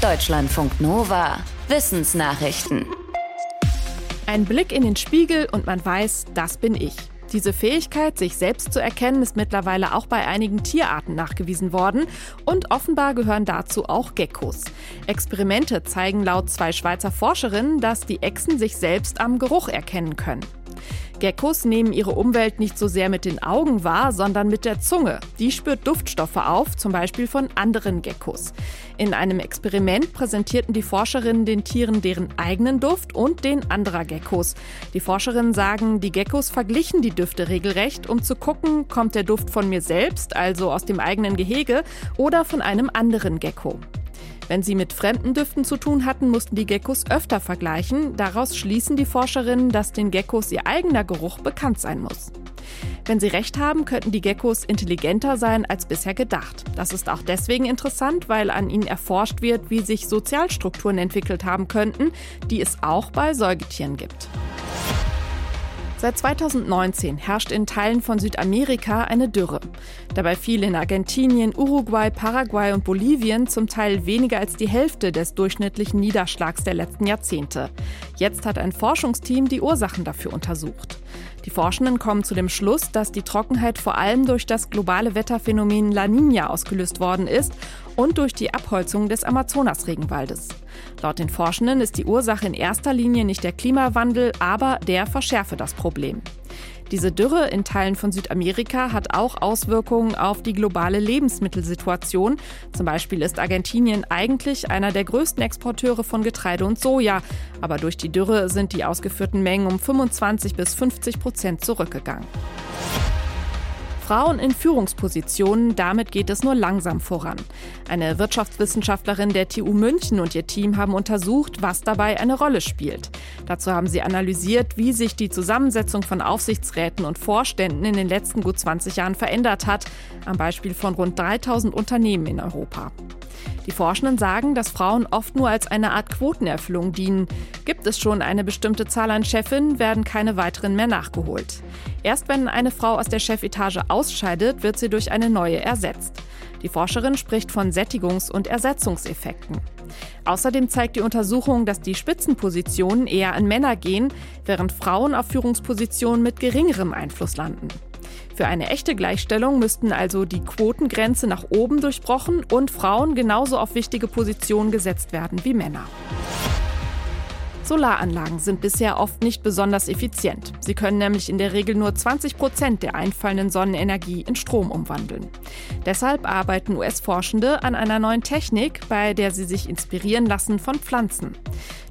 Deutschlandfunk Nova. Wissensnachrichten. Ein Blick in den Spiegel und man weiß, das bin ich. Diese Fähigkeit, sich selbst zu erkennen, ist mittlerweile auch bei einigen Tierarten nachgewiesen worden und offenbar gehören dazu auch Geckos. Experimente zeigen laut zwei Schweizer Forscherinnen, dass die Echsen sich selbst am Geruch erkennen können. Geckos nehmen ihre Umwelt nicht so sehr mit den Augen wahr, sondern mit der Zunge. Die spürt Duftstoffe auf, zum Beispiel von anderen Geckos. In einem Experiment präsentierten die Forscherinnen den Tieren deren eigenen Duft und den anderer Geckos. Die Forscherinnen sagen, die Geckos verglichen die Düfte regelrecht, um zu gucken, kommt der Duft von mir selbst, also aus dem eigenen Gehege, oder von einem anderen Gecko. Wenn sie mit fremden Düften zu tun hatten, mussten die Geckos öfter vergleichen. Daraus schließen die Forscherinnen, dass den Geckos ihr eigener Geruch bekannt sein muss. Wenn sie recht haben, könnten die Geckos intelligenter sein als bisher gedacht. Das ist auch deswegen interessant, weil an ihnen erforscht wird, wie sich Sozialstrukturen entwickelt haben könnten, die es auch bei Säugetieren gibt. Seit 2019 herrscht in Teilen von Südamerika eine Dürre. Dabei fiel in Argentinien, Uruguay, Paraguay und Bolivien zum Teil weniger als die Hälfte des durchschnittlichen Niederschlags der letzten Jahrzehnte. Jetzt hat ein Forschungsteam die Ursachen dafür untersucht. Die Forschenden kommen zu dem Schluss, dass die Trockenheit vor allem durch das globale Wetterphänomen La Nina ausgelöst worden ist und durch die Abholzung des Amazonasregenwaldes. Laut den Forschenden ist die Ursache in erster Linie nicht der Klimawandel, aber der verschärfe das Problem. Diese Dürre in Teilen von Südamerika hat auch Auswirkungen auf die globale Lebensmittelsituation. Zum Beispiel ist Argentinien eigentlich einer der größten Exporteure von Getreide und Soja. Aber durch die Dürre sind die ausgeführten Mengen um 25 bis 50 Prozent zurückgegangen. Frauen in Führungspositionen, damit geht es nur langsam voran. Eine Wirtschaftswissenschaftlerin der TU München und ihr Team haben untersucht, was dabei eine Rolle spielt. Dazu haben sie analysiert, wie sich die Zusammensetzung von Aufsichtsräten und Vorständen in den letzten gut 20 Jahren verändert hat, am Beispiel von rund 3000 Unternehmen in Europa. Die Forschenden sagen, dass Frauen oft nur als eine Art Quotenerfüllung dienen. Gibt es schon eine bestimmte Zahl an Chefinnen, werden keine weiteren mehr nachgeholt. Erst wenn eine Frau aus der Chefetage ausscheidet, wird sie durch eine neue ersetzt. Die Forscherin spricht von Sättigungs- und Ersetzungseffekten. Außerdem zeigt die Untersuchung, dass die Spitzenpositionen eher an Männer gehen, während Frauen auf Führungspositionen mit geringerem Einfluss landen. Für eine echte Gleichstellung müssten also die Quotengrenze nach oben durchbrochen und Frauen genauso auf wichtige Positionen gesetzt werden wie Männer. Solaranlagen sind bisher oft nicht besonders effizient. Sie können nämlich in der Regel nur 20 Prozent der einfallenden Sonnenenergie in Strom umwandeln. Deshalb arbeiten US-Forschende an einer neuen Technik, bei der sie sich inspirieren lassen von Pflanzen.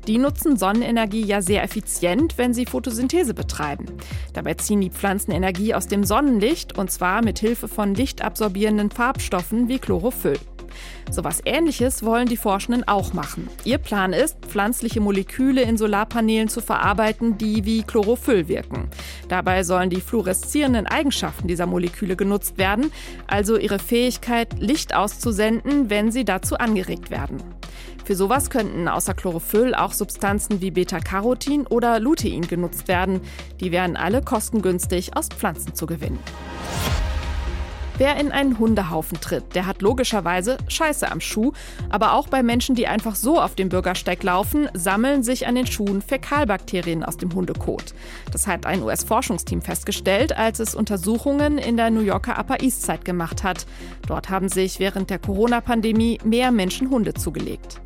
Die nutzen Sonnenenergie ja sehr effizient, wenn sie Photosynthese betreiben. Dabei ziehen die Pflanzen Energie aus dem Sonnenlicht und zwar mit Hilfe von lichtabsorbierenden Farbstoffen wie Chlorophyll. So was ähnliches wollen die Forschenden auch machen. Ihr Plan ist, pflanzliche Moleküle in Solarpanelen zu verarbeiten, die wie Chlorophyll wirken. Dabei sollen die fluoreszierenden Eigenschaften dieser Moleküle genutzt werden, also ihre Fähigkeit, Licht auszusenden, wenn sie dazu angeregt werden. Für sowas könnten außer Chlorophyll auch Substanzen wie Beta-Carotin oder Lutein genutzt werden. Die wären alle kostengünstig aus Pflanzen zu gewinnen. Wer in einen Hundehaufen tritt, der hat logischerweise Scheiße am Schuh. Aber auch bei Menschen, die einfach so auf dem Bürgersteig laufen, sammeln sich an den Schuhen Fäkalbakterien aus dem Hundekot. Das hat ein US-Forschungsteam festgestellt, als es Untersuchungen in der New Yorker Upper East Side gemacht hat. Dort haben sich während der Corona-Pandemie mehr Menschen Hunde zugelegt.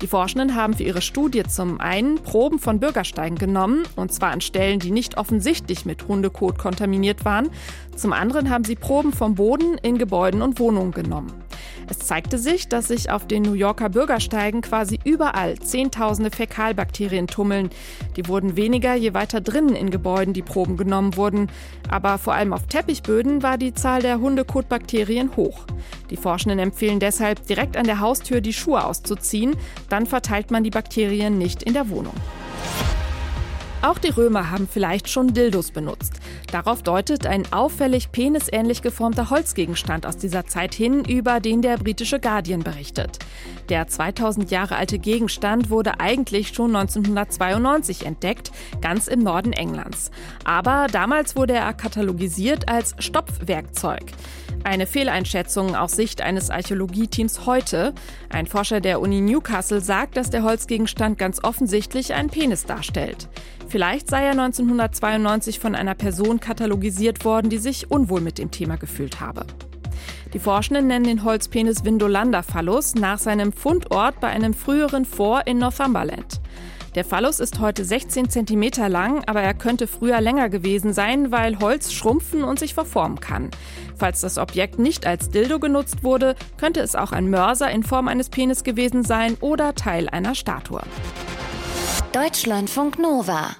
Die Forschenden haben für ihre Studie zum einen Proben von Bürgersteigen genommen, und zwar an Stellen, die nicht offensichtlich mit Hundekot kontaminiert waren. Zum anderen haben sie Proben vom Boden in Gebäuden und Wohnungen genommen. Es zeigte sich, dass sich auf den New Yorker Bürgersteigen quasi überall Zehntausende Fäkalbakterien tummeln. Die wurden weniger, je weiter drinnen in Gebäuden die Proben genommen wurden. Aber vor allem auf Teppichböden war die Zahl der Hundekotbakterien hoch. Die Forschenden empfehlen deshalb, direkt an der Haustür die Schuhe auszuziehen. Dann verteilt man die Bakterien nicht in der Wohnung. Auch die Römer haben vielleicht schon Dildos benutzt. Darauf deutet ein auffällig penisähnlich geformter Holzgegenstand aus dieser Zeit hin, über den der britische Guardian berichtet. Der 2000 Jahre alte Gegenstand wurde eigentlich schon 1992 entdeckt, ganz im Norden Englands. Aber damals wurde er katalogisiert als Stopfwerkzeug. Eine Fehleinschätzung aus Sicht eines Archäologieteams heute. Ein Forscher der Uni Newcastle sagt, dass der Holzgegenstand ganz offensichtlich einen Penis darstellt. Vielleicht sei er 1992 von einer Person katalogisiert worden, die sich unwohl mit dem Thema gefühlt habe. Die Forschenden nennen den Holzpenis Vindolanda-Phallus nach seinem Fundort bei einem früheren Fort in Northumberland. Der Phallus ist heute 16 cm lang, aber er könnte früher länger gewesen sein, weil Holz schrumpfen und sich verformen kann. Falls das Objekt nicht als Dildo genutzt wurde, könnte es auch ein Mörser in Form eines Penis gewesen sein oder Teil einer Statue. Deutschlandfunk Nova